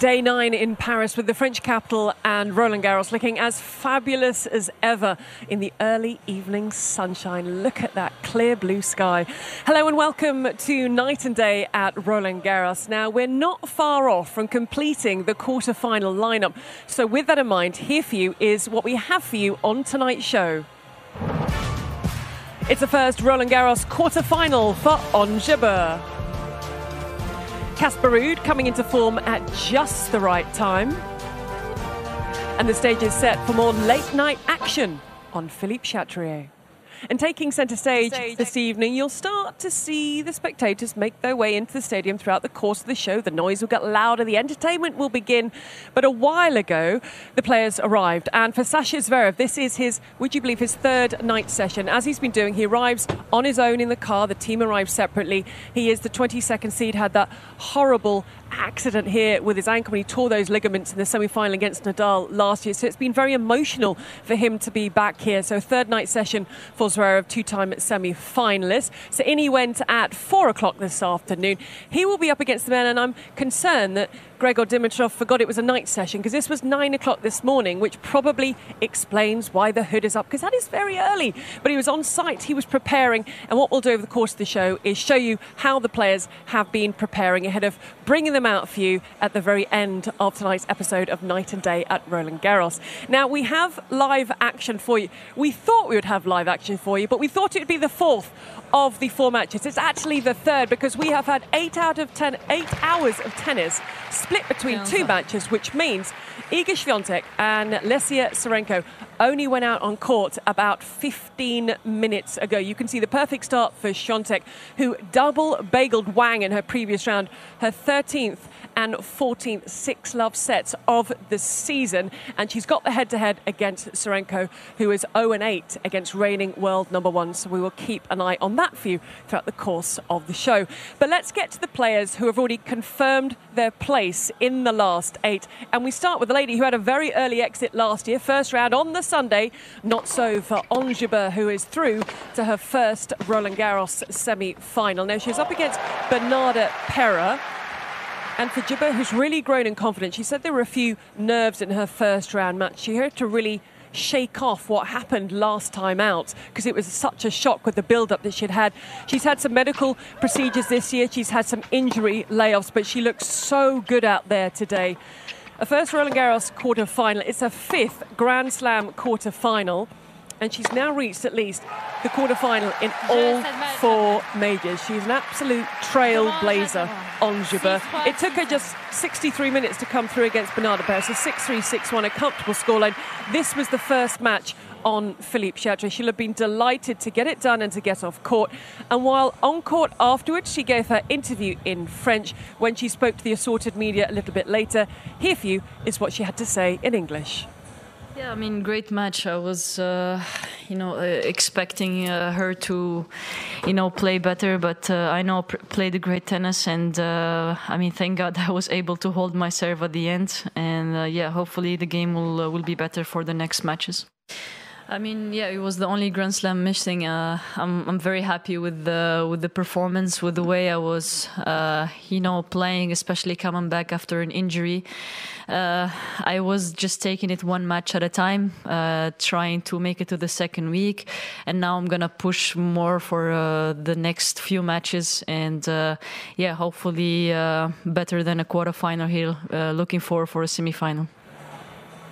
Day nine in Paris with the French capital and Roland Garros looking as fabulous as ever in the early evening sunshine. Look at that clear blue sky. Hello and welcome to Night and Day at Roland Garros. Now, we're not far off from completing the quarter-final lineup. So, with that in mind, here for you is what we have for you on tonight's show. It's the first Roland Garros quarter-final for Jabeur. Casper Ruud coming into form at just the right time. And the stage is set for more late night action on Philippe Chatrier. And taking centre stage, this evening, you'll start to see the spectators make their way into the stadium throughout the course of the show. The noise will get louder, the entertainment will begin. But a while ago, the players arrived. And for Sascha Zverev, this is his, would you believe, his third night session. As he's been doing, he arrives on his own in the car. The team arrives separately. He is the 22nd seed, had that horrible accident here with his ankle when he tore those ligaments in the semi final against Nadal last year. So it's been very emotional for him to be back here. So, third night session for Zverev, two time semi finalist. So, in he went at four o'clock this afternoon. He will be up against the men, and I'm concerned that Grigor Dimitrov forgot it was a night session because this was nine o'clock this morning, which probably explains why the hood is up because that is very early. But he was on site, he was preparing, and what we'll do over the course of the show is show you how the players have been preparing ahead of bringing them out for you at the very end of tonight's episode of Night and Day at Roland Garros. Now, we have live action for you. We thought we would have live action for you, but we thought it would be the fourth of the four matches. It's actually the third because we have had eight out of ten, eight hours of tennis split between two matches, which means Iga Swiatek and Lesia Tsurenko only went out on court about 15 minutes ago. You can see the perfect start for Swiatek, who double bageled Wang in her previous round, her 13th and 14th six love sets of the season. And she's got the head to head against Tsurenko, who is 0 8 against reigning world number one. So we will keep an eye on that for you throughout the course of the show. But let's get to the players who have already confirmed their place in the last eight. And we start with a lady who had a very early exit last year, first round on the Sunday. Not so for Jabeur, who is through to her first Roland Garros semi final. Now she's up against Bernarda Pera. And for Jabeur, who's really grown in confidence, she said there were a few nerves in her first round match. She had to really shake off what happened last time out because it was such a shock with the build up that she'd had. She's had some medical procedures this year, she's had some injury layoffs, but she looks so good out there today. A first Roland Garros quarter final, it's a fifth Grand Slam quarter final and she's now reached at least the quarter-final in all four majors. She's an absolute trailblazer Ons Jabeur. It took her just 63 minutes to come through against Bernarda Pera, so 6-3, 6-1, a comfortable scoreline. This was the first match on Philippe Chatrier. She'll have been delighted to get it done and to get off court. And while on court afterwards, she gave her interview in French. When she spoke to the assorted media a little bit later, here for you is what she had to say in English. Yeah, I mean, great match. I was, uh, you know, uh, expecting uh, her to, you know, play better, but uh, I know pr- played a great tennis, and uh, I mean, thank God I was able to hold my serve at the end, and yeah, hopefully the game will will be better for the next matches. I mean, yeah, it was the only Grand Slam missing. Uh, I'm I'm very happy with the with the performance, with the way I was, uh, you know, playing, especially coming back after an injury. Uh, I was just taking it one match at a time, uh, trying to make it to the second week, and now I'm gonna push more for uh, the next few matches, and uh, yeah, hopefully better than a quarterfinal here. looking forward for a semifinal.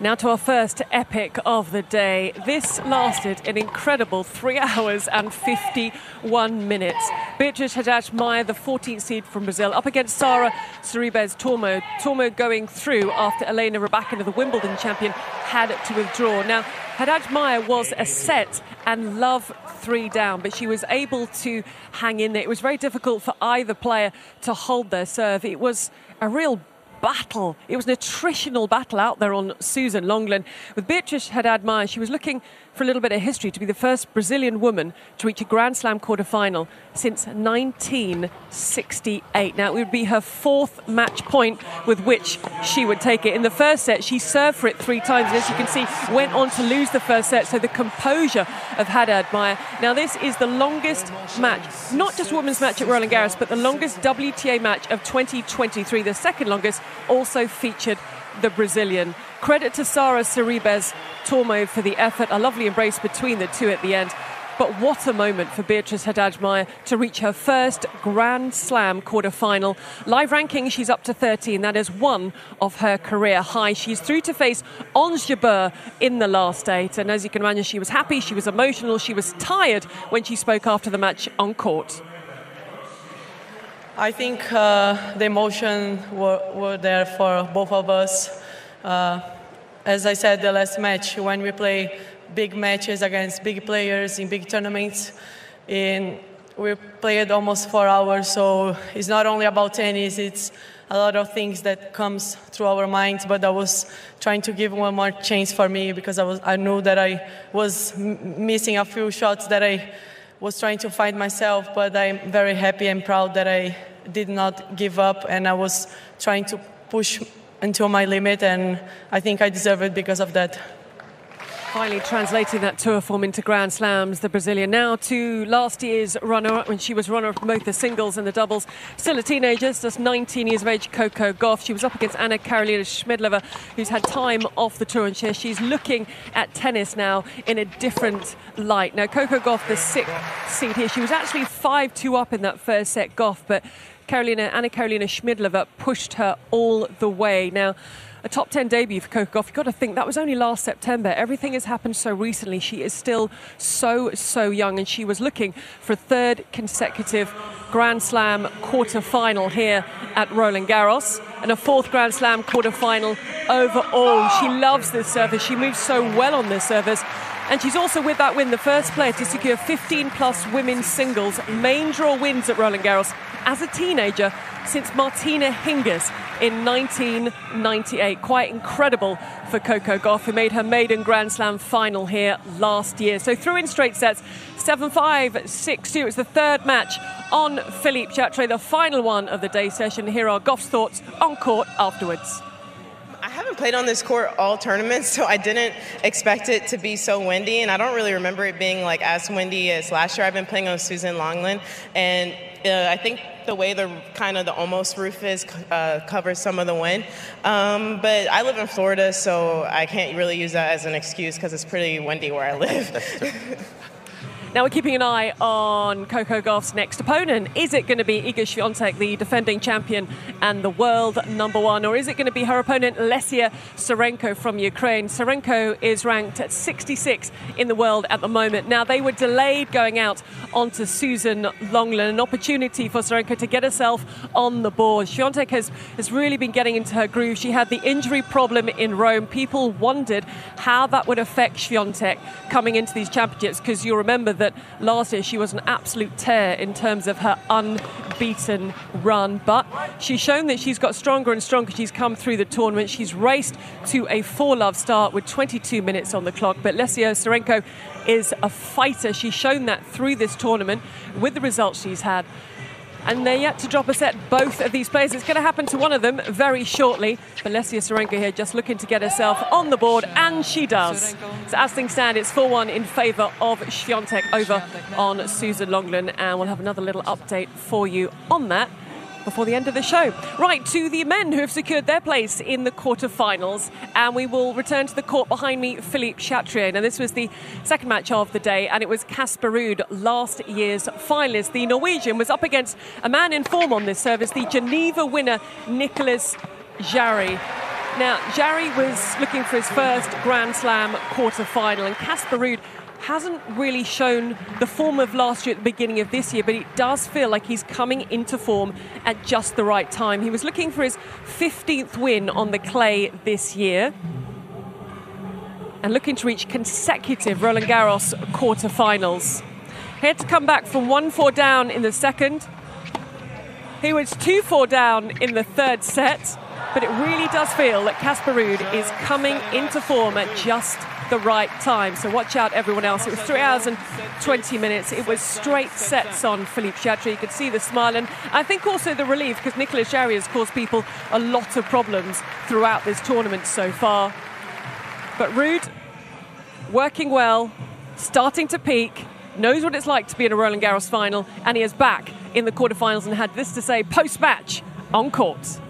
Now to our first epic of the day. This lasted an incredible three hours and 51 minutes. Beatriz Haddad Maia, the 14th seed from Brazil, up against Sara Sorribes Tormo. Tormo going through after Elena Rybakina, the Wimbledon champion, had to withdraw. Now, Haddad Maia was a set and love three down, but she was able to hang in there. It was very difficult for either player to hold their serve. It was a real battle. It was an attritional battle out there on Suzanne Lenglen. With Beatriz Haddad Maia, she was looking for a little bit of history to be the first Brazilian woman to reach a Grand Slam quarterfinal since 1968. Now, it would be her fourth match point with which she would take it. In the first set, she served for it three times, and as you can see, went on to lose the first set. So the composure of Haddad Maia. Now, this is the longest match, not just women's match at Roland Garros, but the longest WTA match of 2023. The second longest also featured the Brazilian. Credit to Sara Sorribes Tormo for the effort, a lovely embrace between the two at the end. But what a moment for Beatriz Haddad Maia to reach her first Grand Slam quarter-final. Live ranking, she's up to 13. That is one of her career high. She's through to face Ons Jabeur in the last eight. And as you can imagine, she was happy, she was emotional, she was tired when she spoke after the match on court. I think uh, the emotion were, were there for both of us. Uh, as I said, the last match, when we play big matches against big players in big tournaments, in, we played almost four hours, so it's not only about tennis, it's a lot of things that comes through our minds, but I was trying to give one more chance for me because I, was, I knew that I was m- missing a few shots that I was trying to find myself, but I'm very happy and proud that I did not give up and I was trying to push until my limit, and I think I deserve it because of that. Finally translating that tour form into Grand Slams, the Brazilian now to last year's runner-up when she was runner-up both the singles and the doubles. Still a teenager, just 19 years of age, Coco Gauff. She was up against Anna Karolina Schmiedlova, who's had time off the tour and she's looking at tennis now in a different light. Now, Coco Gauff, the sixth seed here, she was actually 5-2 up in that first set, Gauff, but Karolina, Anna Karolina Schmiedlova pushed her all the way. Now, a top 10 debut for Coco Gauff. You've got to think that was only last September. Everything has happened so recently. She is still so, so young, and she was looking for a third consecutive Grand Slam quarter final here at Roland Garros and a fourth Grand Slam quarter final overall. She loves this service. She moves so well on this service. And she's also, with that win, the first player to secure 15 plus women's singles main draw wins at Roland Garros as a teenager since Martina Hingis in 1998. Quite incredible for Coco Gauff, who made her maiden Grand Slam final here last year. So through in straight sets, 7 5, 6 2. It's the third match on Philippe Chatrier, the final one of the day session. Here are Gauff's thoughts on court afterwards I haven't played on this court all tournaments, so I didn't expect it to be so windy, and I don't really remember it being like as windy as last year. I've been playing on Suzanne Lenglen, and uh, I think the way the kind of the almost roof is uh, covers some of the wind. Um, but I live in Florida, so I can't really use that as an excuse because it's pretty windy where I live. Now we're keeping an eye on Coco Gauff's next opponent. Is it going to be Iga Swiatek, the defending champion and the world number one, or is it going to be her opponent Lesia Tsurenko from Ukraine? Tsurenko is ranked at 66 in the world at the moment. Now they were delayed going out onto Suzanne Lenglen, an opportunity for Tsurenko to get herself on the board. Swiatek has, has really been getting into her groove. She had the injury problem in Rome. People wondered how that would affect Swiatek coming into these championships because you'll remember that last year she was an absolute tear in terms of her unbeaten run. But she's shown that she's got stronger and stronger. She's come through the tournament. She's raced to a four love start with 22 minutes on the clock. But Lesia Tsurenko is a fighter. She's shown that through this tournament with the results she's had and they're yet to drop a set, both of these players. It's going to happen to one of them very shortly. Lesia Tsurenko here just looking to get herself on the board, and she does. So as things stand, it's 4-1 in favour of Swiatek over on Suzanne Lenglen, and we'll have another little update for you on that before the end of the show. Right, to the men who have secured their place in the quarterfinals, and we will return to the court behind me, Philippe Chatrier. Now, this was the second match of the day, and it was Casper Ruud, last year's finalist. The Norwegian was up against a man in form on this service, the Geneva winner, Nicolas Jarry. Now, Jarry was looking for his first Grand Slam quarter-final, and Casper Ruud hasn't really shown the form of last year at the beginning of this year, but it does feel like he's coming into form at just the right time. He was looking for his 15th win on the clay this year and looking to reach consecutive Roland Garros quarterfinals. He had to come back from 1 4 down in the second. He was 2 4 down in the third set, but it really does feel that Casper Ruud is coming into form at just the right time. So watch out, everyone else. It was three hours and 20 minutes. It was straight sets on Philippe Chatrier. You could see the smile. And I think also the relief because Nicolas Jarry has caused people a lot of problems throughout this tournament so far. But Ruud, working well, starting to peak, knows what it's like to be in a Roland Garros final, and he is back in the quarterfinals and had this to say post match on court.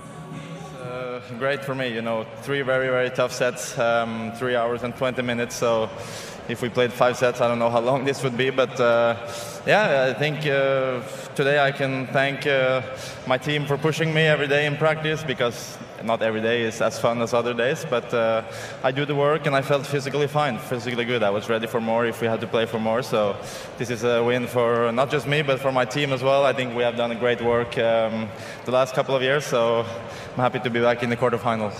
Great for me, you know, three very, very tough sets, um, three hours and 20 minutes. So if we played five sets, I don't know how long this would be, but uh, yeah, I think uh, today I can thank uh, my team for pushing me every day in practice because not every day is as fun as other days, but uh, I do the work and I felt physically fine, physically good. I was ready for more if we had to play for more. So this is a win for not just me, but for my team as well. I think we have done great work um, the last couple of years, so I'm happy to be back in the quarterfinals.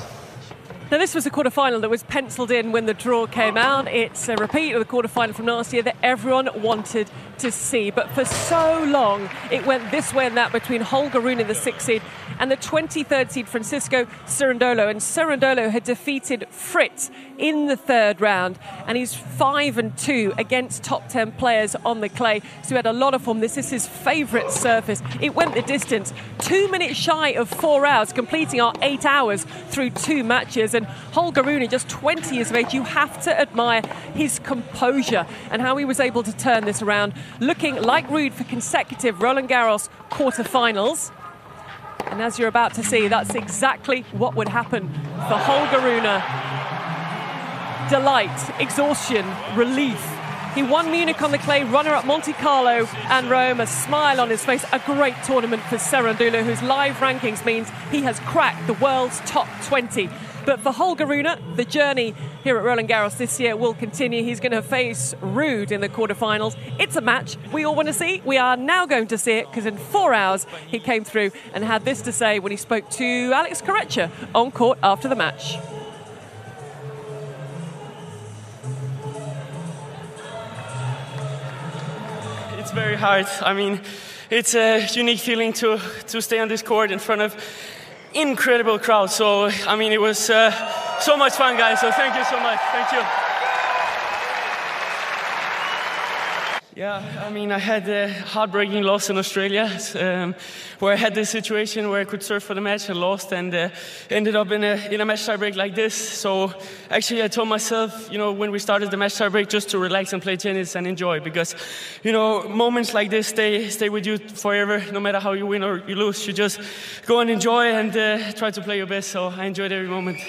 Now, this was a quarterfinal that was penciled in when the draw came out. It's a repeat of the quarterfinal from last year that everyone wanted to see. But for so long, it went this way and that between Holger Rune in the sixth seed and the 23rd seed Francisco Cerundolo. And Cerundolo had defeated Fritz in the third round, and he's 5 and 2 against top 10 players on the clay. So he had a lot of form. This is his favourite surface. It went the distance, two minutes shy of four hours, completing our eight hours through two matches. And Holger Rune, just 20 years of age, you have to admire his composure and how he was able to turn this around, looking like Ruud for consecutive Roland Garros quarterfinals. And as you're about to see, that's exactly what would happen for Holger Rune. Delight, exhaustion, relief. He won Munich on the clay, runner up Monte Carlo and Rome, a smile on his face. A great tournament for Cerundolo, whose live rankings means he has cracked the world's top 20. But for Holger Rune, the journey here at Roland Garros this year will continue. He's going to face Ruud in the quarterfinals. It's a match we all want to see. We are now going to see it because in four hours he came through and had this to say when he spoke to Alex Corretja on court after the match. It's very hard. I mean, it's a unique feeling to, to stay on this court in front of incredible crowd. So, I mean, it was uh, so much fun, guys. So, thank you so much. Thank you. Yeah, I mean, I had a heartbreaking loss in Australia, um, where I had this situation where I could serve for the match and lost, and uh, ended up in a in a match tiebreak like this. So actually, I told myself, you know, when we started the match tiebreak, just to relax and play tennis and enjoy, because, you know, moments like this stay stay with you forever. No matter how you win or you lose, you just go and enjoy and uh, try to play your best. So I enjoyed every moment.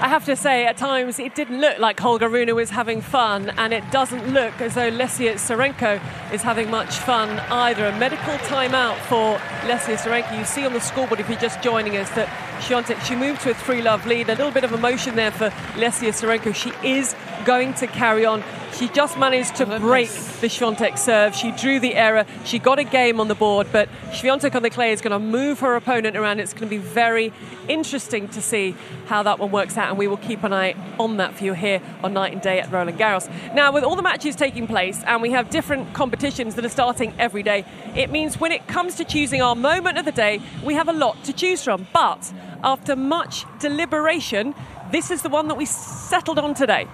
I have to say, at times it didn't look like Holger Rune was having fun, and it doesn't look as though Lesia Tsurenko is having much fun either. A medical timeout for Lesia Tsurenko. You see on the scoreboard, if you're just joining us, that she moved to a three love lead. A little bit of emotion there for Lesia Tsurenko. She is going to carry on. She just managed to break the Swiatek serve. She drew the error. She got a game on the board, but Swiatek on the clay is going to move her opponent around. It's going to be very interesting to see how that one works out, and we will keep an eye on that for you here on Night and Day at Roland Garros. Now, with all the matches taking place, and we have different competitions that are starting every day, it means when it comes to choosing our moment of the day, we have a lot to choose from. But after much deliberation, this is the one that we settled on today.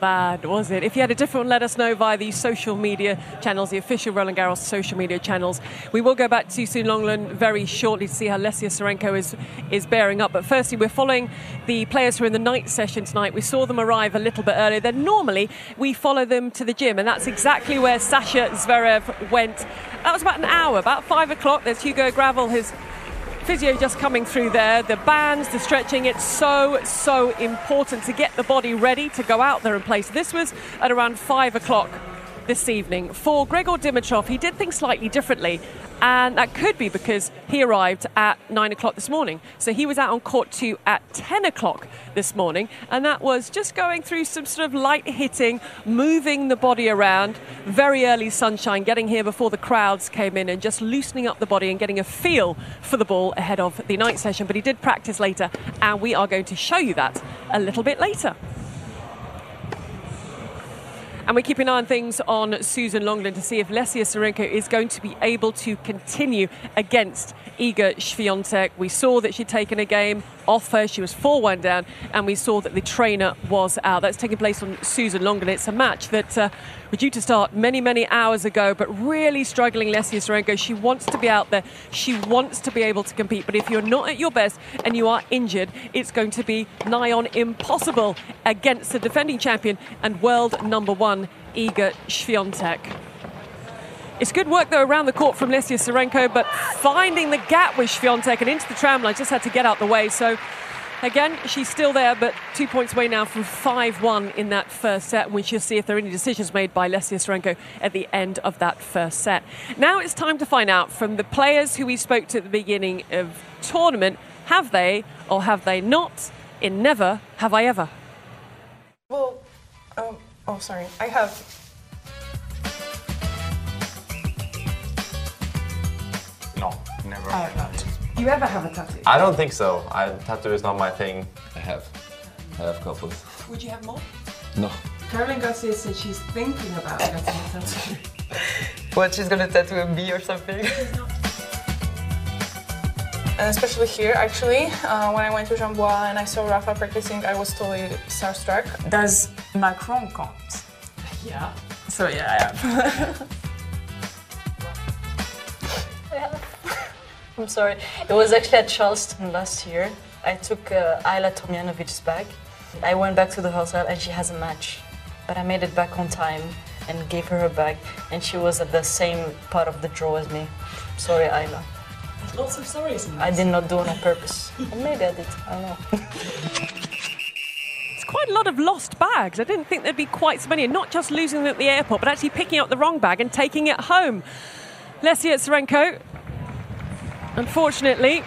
Bad, was it? If you had a different one, let us know via the social media channels, the official Roland Garros social media channels. We will go back to Sue Longland very shortly to see how Lesia Tsurenko is, is bearing up. But firstly, we're following the players who are in the night session tonight. We saw them arrive a little bit earlier. Then normally we follow them to the gym, and that's exactly where Sascha Zverev went. That was about an hour, about five o'clock. There's Hugo Gravel, his physio just coming through there. The bands, the stretching, it's so, so important to get the body ready to go out there and play. So this was at around five o'clock this evening. For Grigor Dimitrov, he did things slightly differently, and that could be because he arrived at 9 o'clock this morning. So he was out on court two at 10 o'clock this morning, and that was just going through some sort of light hitting, moving the body around, very early sunshine, getting here before the crowds came in, and just loosening up the body and getting a feel for the ball ahead of the night session. But he did practice later, and we are going to show you that a little bit later. And we keep an eye on things on Suzanne Lenglen to see if Lesia Tsurenko is going to be able to continue against Iga Swiatek. We saw that she'd taken a game off her. She was 4 1 down, and we saw that the trainer was out. That's taking place on Suzanne Lenglen. It's a match that uh, was due to start many, many hours ago, but really struggling Lesia Tsurenko. She wants to be out there, she wants to be able to compete, but if you're not at your best and you are injured, it's going to be nigh on impossible against the defending champion and world number one, Iga Swiatek. It's good work though around the court from Lesia Tsurenko, but finding the gap with Swiatek and into the tram line just had to get out the way. So again, she's still there, but two points away now from 5-1 in that first set. We shall see if there are any decisions made by Lesia Tsurenko at the end of that first set. Now it's time to find out from the players who we spoke to at the beginning of tournament, have they or have they not in Never Have I Ever? Well, um, oh sorry, I have I have not. You ever have a tattoo? I don't think so. I, tattoo is not my thing. I have. I have couples. Would you have more? No. Caroline Garcia said she's thinking about getting a tattoo. What, she's gonna tattoo a bee or something? And especially here, actually, uh, when I went to Jambois and I saw Rafa practicing, I was totally starstruck. Does Macron count? Yeah. So yeah, I have. I'm sorry. It was actually at Charleston last year. I took uh, Ajla Tomljanovic's bag. I went back to the hotel and she has a match. But I made it back on time and gave her her bag, and she was at the same part of the draw as me. Sorry, Ayla. Lots of sorries. in I did not do it on purpose. Or maybe I did. I don't know. It's quite a lot of lost bags. I didn't think there'd be quite so many, and not just losing them at the airport, but actually picking up the wrong bag and taking it home. Lesia Tsurenko, unfortunately,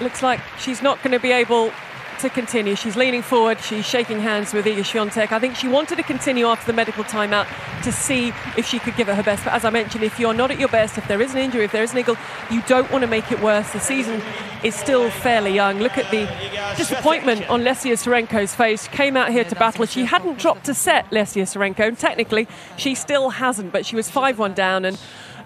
looks like she's not going to be able to continue. She's leaning forward, she's shaking hands with Iga Swiatek. I think she wanted to continue after the medical timeout to see if she could give it her best. But as I mentioned, if you're not at your best, if there is an injury, if there is an eagle, you don't want to make it worse. The season is still fairly young. Look at the disappointment on Lesia Tsurenko's face. Came out here to battle. She hadn't dropped a set, Lesia Tsurenko, and technically she still hasn't, but she was 5 1 down and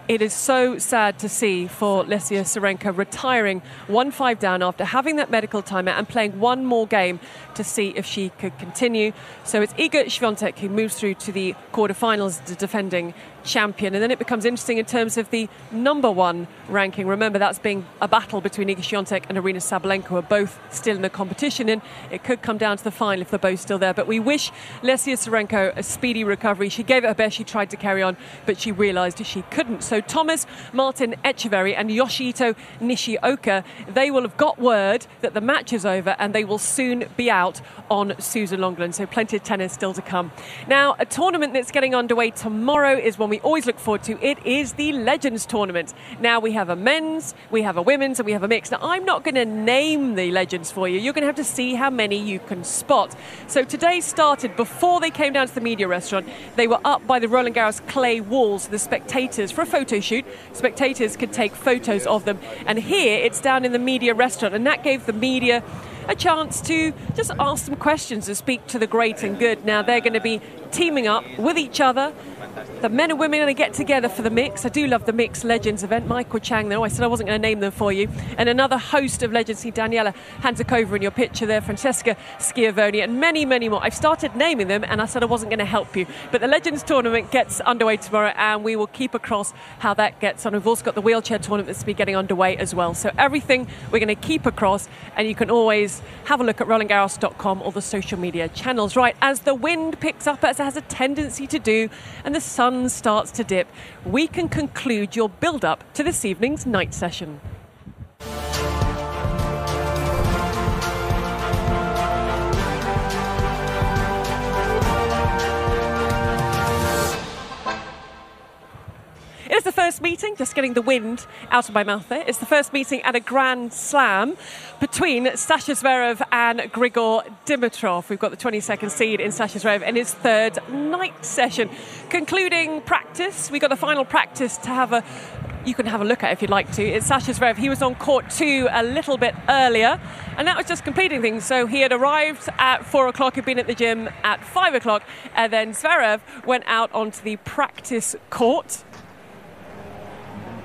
it is so sad to see for Lesia Tsurenko retiring 1 5 down after having that medical timeout and playing one more game to see if she could continue. So it's Iga Swiatek who moves through to the quarterfinals, defending champion. And then it becomes interesting in terms of the number one ranking. Remember, that's being a battle between Iga Swiatek and Aryna Sabalenka, who are both still in the competition. And it could come down to the final if they're both still there. But we wish Lesia Tsurenko a speedy recovery. She gave it her best. She tried to carry on, but she realised she couldn't. So Thomas, Martin Etcheverry, and Yoshihito Nishioka, they will have got word that the match is over and they will soon be out on Suzanne Lenglen. So plenty of tennis still to come. Now, a tournament that's getting underway tomorrow is one we always look forward to. It is the Legends Tournament. Now, we have a men's, we have a women's, and we have a mix. Now, I'm not going to name the legends for you. You're going to have to see how many you can spot. So today started before they came down to the media restaurant. They were up by the Roland Garros clay walls, the spectators, for a photo shoot. Spectators could take photos of them. And here it's down in the media restaurant, and that gave the media a chance to just ask some questions and speak to the great and good. Now they're going to be teaming up with each other. The men and women are going to get together for the mix. I do love the Mix Legends event. Michael Chang, though, I said I wasn't going to name them for you. And another host of legends, see Daniela Hantuchova in your picture there, Francesca Schiavone, and many, many more. I've started naming them, and I said I wasn't going to help you. But the Legends tournament gets underway tomorrow, and we will keep across how that gets on. We've also got the wheelchair tournament that's be getting underway as well. So everything we're going to keep across, and you can always have a look at RolandGarros.com or the social media channels. Right, as the wind picks up, as it has a tendency to do, and the sun starts to dip, we can conclude your build up to this evening's night session. First meeting, just getting the wind out of my mouth there. It's the first meeting at a Grand Slam between Sascha Zverev and Grigor Dimitrov. We've got the 22nd seed in Sascha Zverev in his third night session. Concluding practice, we got the final practice to have a you can have a look at if you'd like to. It's Sascha Zverev. He was on court two a little bit earlier, and that was just completing things. So he had arrived at four o'clock, had been at the gym at five o'clock, and then Zverev went out onto the practice court.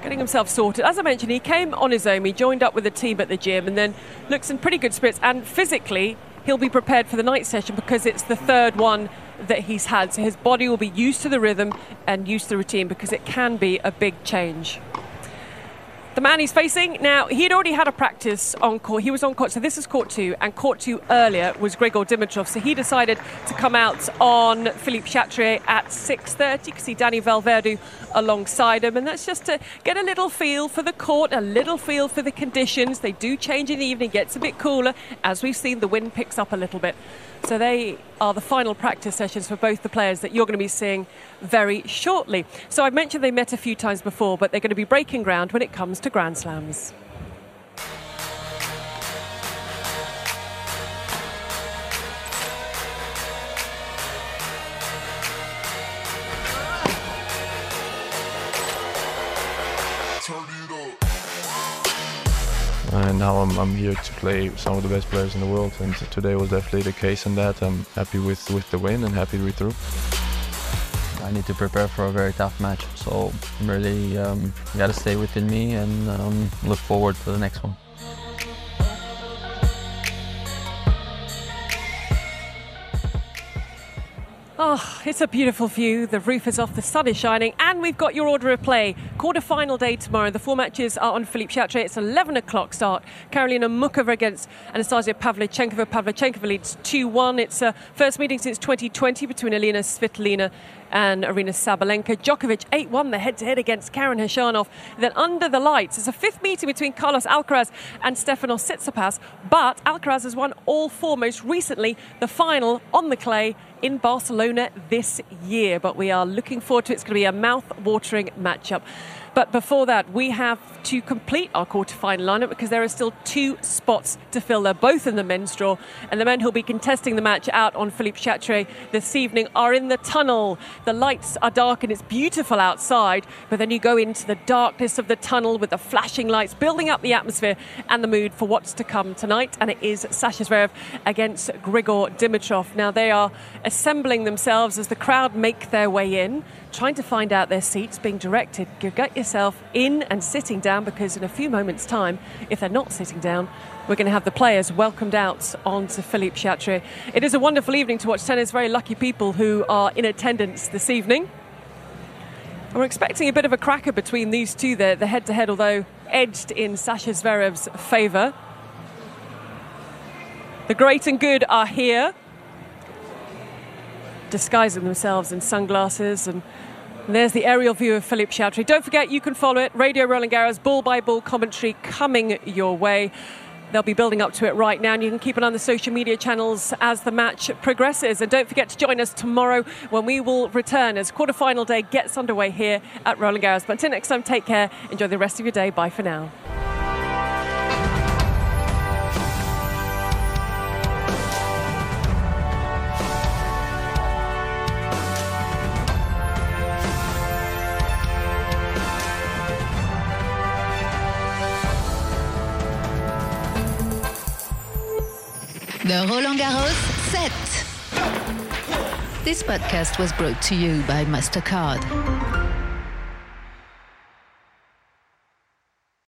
Getting himself sorted. As I mentioned, he came on his own. He joined up with the team at the gym and then looks in pretty good spirits. And physically, he'll be prepared for the night session because it's the third one that he's had. So his body will be used to the rhythm and used to the routine because it can be a big change. The man he's facing now, he'd already had a practice on court. He was on court, so this is court two, and court two earlier was Grigor Dimitrov. So he decided to come out on Philippe Chatrier at 6:30. You can see Dani Vallverdu alongside him, and that's just to get a little feel for the court, a little feel for the conditions. They do change in the evening, gets a bit cooler. As we've seen, the wind picks up a little bit. So they are the final practice sessions for both the players that you're going to be seeing very shortly. So I've mentioned they met a few times before, but they're going to be breaking ground when it comes to Grand Slams. And now I'm, I'm here to play some of the best players in the world and today was definitely the case in that I'm happy with, with the win and happy with through. I need to prepare for a very tough match so I'm really um, got to stay within me and um, look forward to the next one. Oh, it's a beautiful view. The roof is off, the sun is shining, and we've got your order of play. Quarter final day tomorrow. The four matches are on Philippe Chatrier. It's 11 o'clock start. Karolina Muchova against Anastasia Pavlyuchenkova. Pavlyuchenkova leads 2 1. It's a first meeting since 2020 between Elina Svitolina and Aryna Sabalenka. Djokovic 8 1, the head to head against Karen Khachanov. Then under the lights, it's a fifth meeting between Carlos Alcaraz and Stefanos Tsitsipas. But Alcaraz has won all four, most recently, the final on the clay in Barcelona this year. But we are looking forward to it. It's going to be a mouth watering matchup. But before that, we have to complete our quarter-final lineup because there are still two spots to fill. They're both in the men's draw, and the men who'll be contesting the match out on Philippe Chatrier this evening are in the tunnel. The lights are dark and it's beautiful outside, but then you go into the darkness of the tunnel with the flashing lights, building up the atmosphere and the mood for what's to come tonight. And it is Sascha Zverev against Grigor Dimitrov. Now they are assembling themselves as the crowd make their way in trying to find out their seats, being directed, get yourself in and sitting down because in a few moments' time, if they're not sitting down, we're going to have the players welcomed out onto Philippe Chatrier. It is a wonderful evening to watch tennis, very lucky people who are in attendance this evening. And we're expecting a bit of a cracker between these two there, the head to head, although edged in Sascha Zverev's favour. The great and good are here disguising themselves in sunglasses and there's the aerial view of Philippe Chatrier. Don't forget, you can follow it. Radio Roland Garros, ball by ball commentary coming your way. They'll be building up to it right now, and you can keep it on the social media channels as the match progresses. And don't forget to join us tomorrow when we will return as quarterfinal day gets underway here at Roland Garros. But until next time, take care. Enjoy the rest of your day. Bye for now. Roland Garros set. This podcast was brought to you by MasterCard.